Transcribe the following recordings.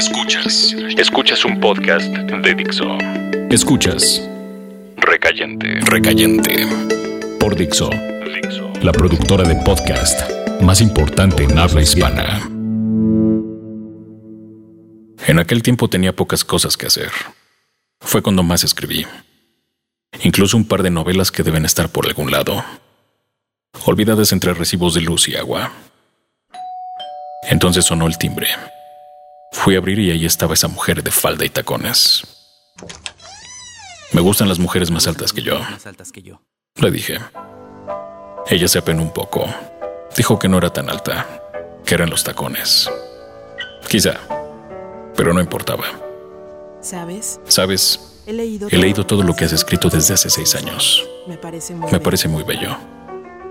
Escuchas. Escuchas un podcast de Dixo. Escuchas. Recayente. Recayente. Por Dixo. Dixo. La productora de podcast más importante en habla hispana. En aquel tiempo tenía pocas cosas que hacer. Fue cuando más escribí. Incluso un par de novelas que deben estar por algún lado. Olvidadas entre recibos de luz y agua. Entonces sonó el timbre. Fui a abrir y ahí estaba esa mujer de falda y tacones. Me gustan las mujeres más altas que yo. Le dije. Ella se apenó un poco. Dijo que no era tan alta, que eran los tacones. Quizá, pero no importaba. ¿Sabes? ¿Sabes? He leído, He leído todo lo que has escrito desde hace seis años. Me parece muy Me bello. parece muy bello.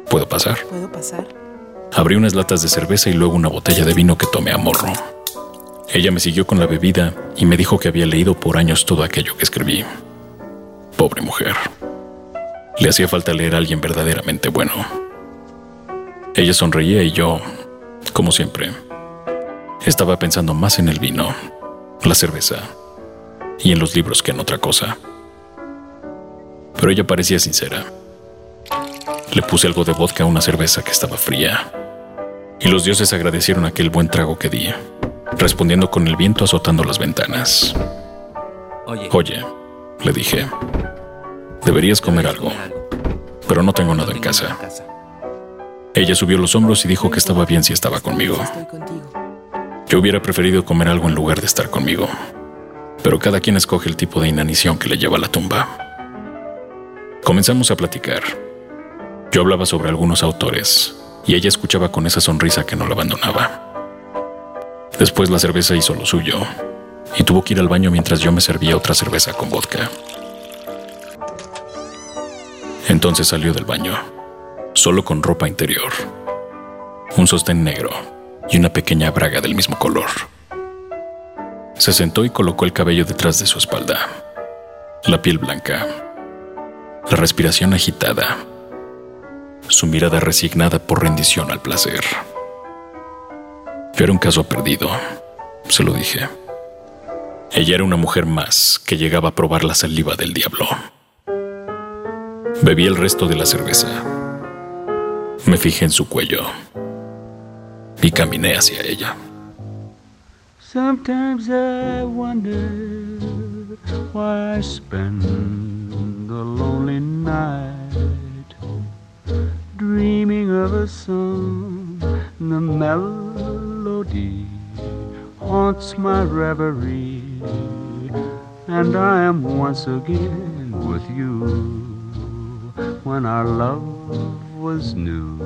¿Puedo pasar? ¿Puedo pasar? Abrí unas latas de cerveza y luego una botella de vino que tomé a morro. Ella me siguió con la bebida y me dijo que había leído por años todo aquello que escribí. Pobre mujer. Le hacía falta leer a alguien verdaderamente bueno. Ella sonreía y yo, como siempre, estaba pensando más en el vino, la cerveza y en los libros que en otra cosa. Pero ella parecía sincera. Le puse algo de vodka a una cerveza que estaba fría. Y los dioses agradecieron aquel buen trago que di, respondiendo con el viento azotando las ventanas. Oye, Oye, le dije, deberías comer algo, pero no tengo nada en casa. Ella subió los hombros y dijo que estaba bien si estaba conmigo. Yo hubiera preferido comer algo en lugar de estar conmigo. Pero cada quien escoge el tipo de inanición que le lleva a la tumba. Comenzamos a platicar. Yo hablaba sobre algunos autores y ella escuchaba con esa sonrisa que no la abandonaba. Después la cerveza hizo lo suyo y tuvo que ir al baño mientras yo me servía otra cerveza con vodka. Entonces salió del baño, solo con ropa interior, un sostén negro y una pequeña braga del mismo color. Se sentó y colocó el cabello detrás de su espalda, la piel blanca, la respiración agitada, su mirada resignada por rendición al placer. Era un caso perdido, se lo dije. Ella era una mujer más que llegaba a probar la saliva del diablo. Bebí el resto de la cerveza. Me fijé en su cuello y caminé hacia ella. Sometimes I wonder why I spend the lonely night dreaming of a song. The melody haunts my reverie, and I am once again with you when our love was new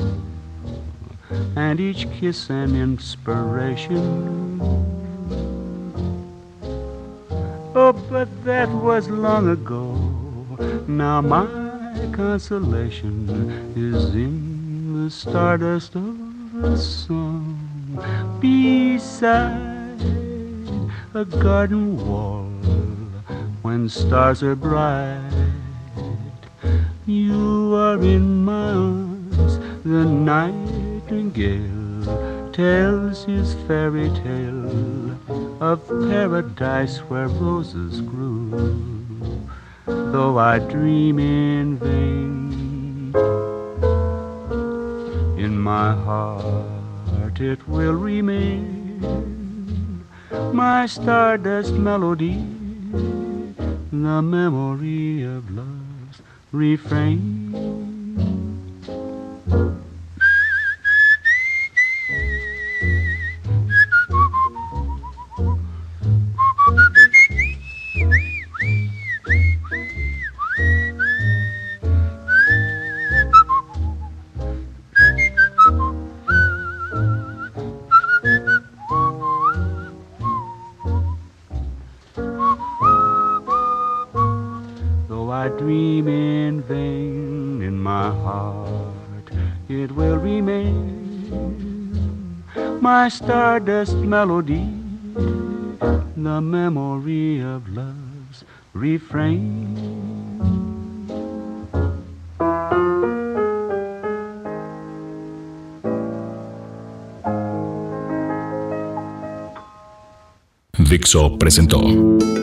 and each kiss an inspiration. Oh, but that was long ago. Now my consolation is in the stardust of the song beside a garden wall when stars are bright. You are in my arms, the nightingale tells his fairy tale of paradise where roses grew. Though I dream in vain, in my heart it will remain my stardust melody, the memory of love's refrain. Dream in vain in my heart, it will remain my stardust melody, the memory of love's refrain. Dixo presentó.